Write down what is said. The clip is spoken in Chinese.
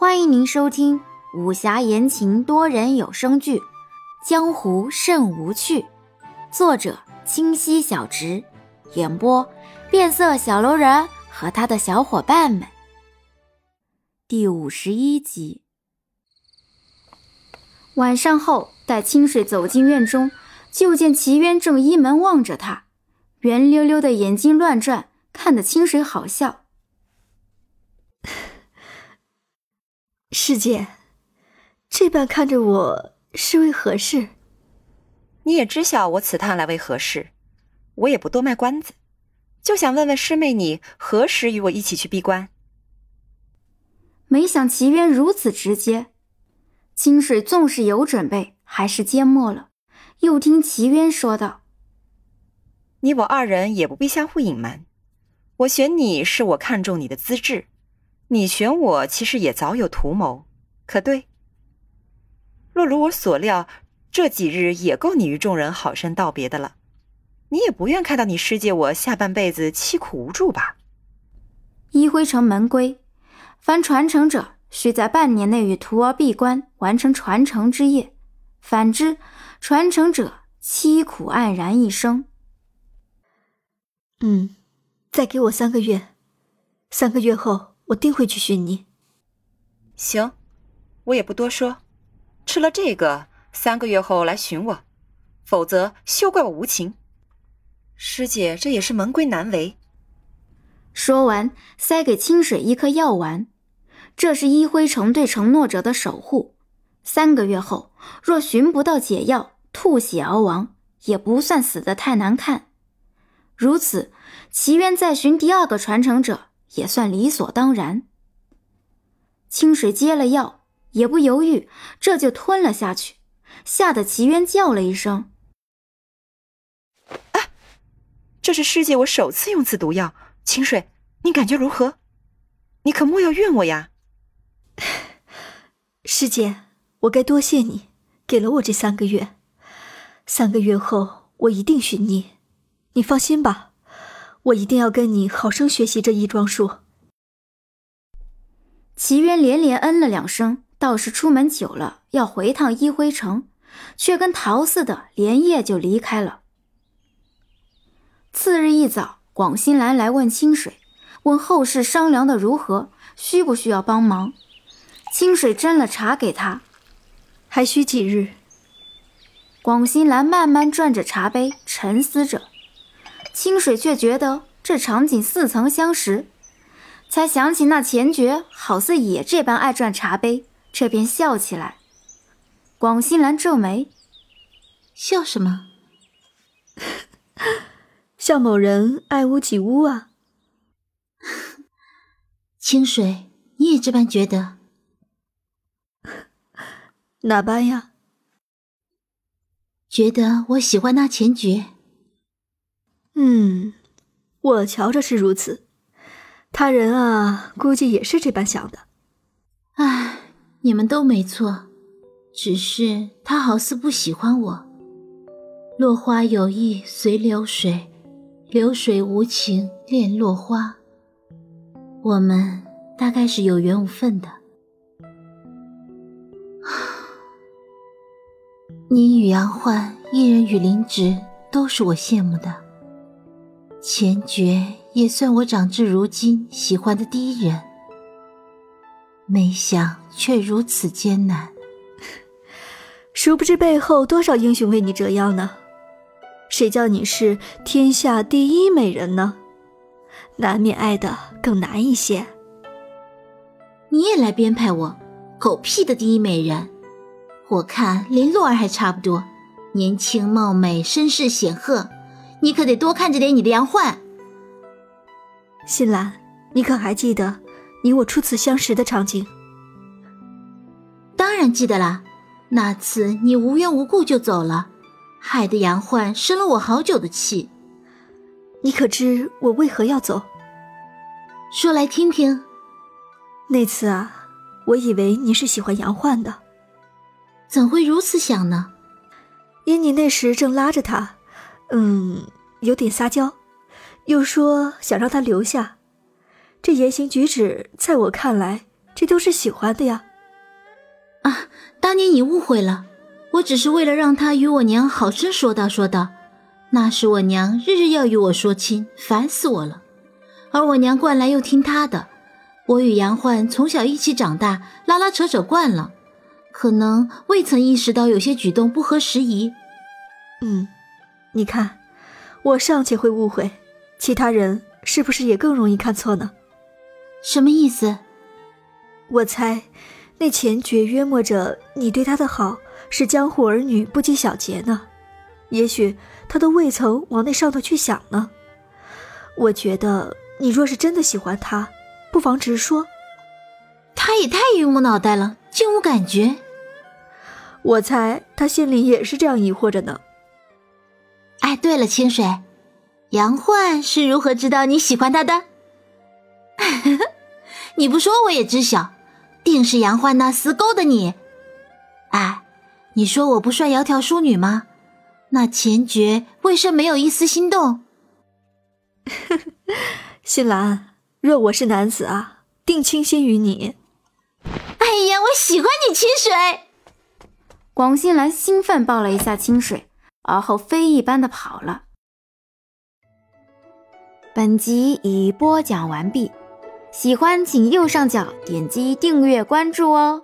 欢迎您收听武侠言情多人有声剧《江湖甚无趣》，作者清溪小直，演播变色小楼人和他的小伙伴们。第五十一集。晚上后，待清水走进院中，就见齐渊正依门望着他，圆溜溜的眼睛乱转，看得清水好笑。师姐，这般看着我是为何事？你也知晓我此趟来为何事，我也不多卖关子，就想问问师妹，你何时与我一起去闭关？没想齐渊如此直接，清水纵是有准备，还是缄默了。又听齐渊说道：“你我二人也不必相互隐瞒，我选你是我看中你的资质。”你选我，其实也早有图谋，可对？若如我所料，这几日也够你与众人好生道别的了。你也不愿看到你师姐我下半辈子凄苦无助吧？一辉城门规，凡传承者需在半年内与徒儿闭关，完成传承之业；反之，传承者凄苦黯然一生。嗯，再给我三个月，三个月后。我定会去寻你。行，我也不多说。吃了这个，三个月后来寻我，否则休怪我无情。师姐，这也是门规难违。说完，塞给清水一颗药丸。这是一辉城对承诺者的守护。三个月后，若寻不到解药，吐血而亡，也不算死得太难看。如此，祈愿再寻第二个传承者。也算理所当然。清水接了药，也不犹豫，这就吞了下去，吓得齐渊叫了一声：“啊！这是师姐我首次用此毒药，清水，你感觉如何？你可莫要怨我呀！”师姐，我该多谢你，给了我这三个月。三个月后，我一定寻你，你放心吧。我一定要跟你好生学习这一桩术。齐渊连连嗯了两声，倒是出门久了，要回趟一辉城，却跟逃似的，连夜就离开了。次日一早，广新兰来问清水，问后事商量的如何，需不需要帮忙。清水斟了茶给他，还需几日。广新兰慢慢转着茶杯，沉思着。清水却觉得这场景似曾相识，才想起那前爵好似也这般爱转茶杯，这便笑起来。广新兰皱眉，笑什么？笑某人爱屋及乌啊。清水，你也这般觉得？哪般呀？觉得我喜欢那前觉。嗯，我瞧着是如此，他人啊，估计也是这般想的。唉，你们都没错，只是他好似不喜欢我。落花有意随流水，流水无情恋落花。我们大概是有缘无分的。你与杨焕，一人与林植，都是我羡慕的。钱爵也算我长至如今喜欢的第一人，没想却如此艰难。殊不知背后多少英雄为你折腰呢？谁叫你是天下第一美人呢？难免爱的更难一些。你也来编排我？狗屁的第一美人！我看连洛儿还差不多，年轻貌美，身世显赫。你可得多看着点你的杨焕。新兰，你可还记得你我初次相识的场景？当然记得啦，那次你无缘无故就走了，害得杨焕生了我好久的气。你可知我为何要走？说来听听。那次啊，我以为你是喜欢杨焕的。怎会如此想呢？因你那时正拉着他。嗯，有点撒娇，又说想让他留下，这言行举止在我看来这都是喜欢的呀。啊，当年你误会了，我只是为了让他与我娘好生说道说道。那时我娘日日要与我说亲，烦死我了。而我娘惯来又听他的，我与杨焕从小一起长大，拉拉扯扯惯了，可能未曾意识到有些举动不合时宜。嗯，你看，我尚且会误会，其他人是不是也更容易看错呢？什么意思？我猜，那前觉约摸着你对他的好是江湖儿女不拘小节呢。也许他都未曾往那上头去想呢。我觉得你若是真的喜欢他，不妨直说。他也太榆木脑袋了，竟无感觉。我猜他心里也是这样疑惑着呢。哎，对了，清水，杨焕是如何知道你喜欢他的？你不说我也知晓，定是杨焕那厮勾的你。哎，你说我不算窈窕淑女吗？那钱爵为甚没有一丝心动？新兰，若我是男子啊，定倾心于你。哎呀，我喜欢你，清水。广新兰兴奋抱了一下清水，而后飞一般的跑了。本集已播讲完毕，喜欢请右上角点击订阅关注哦。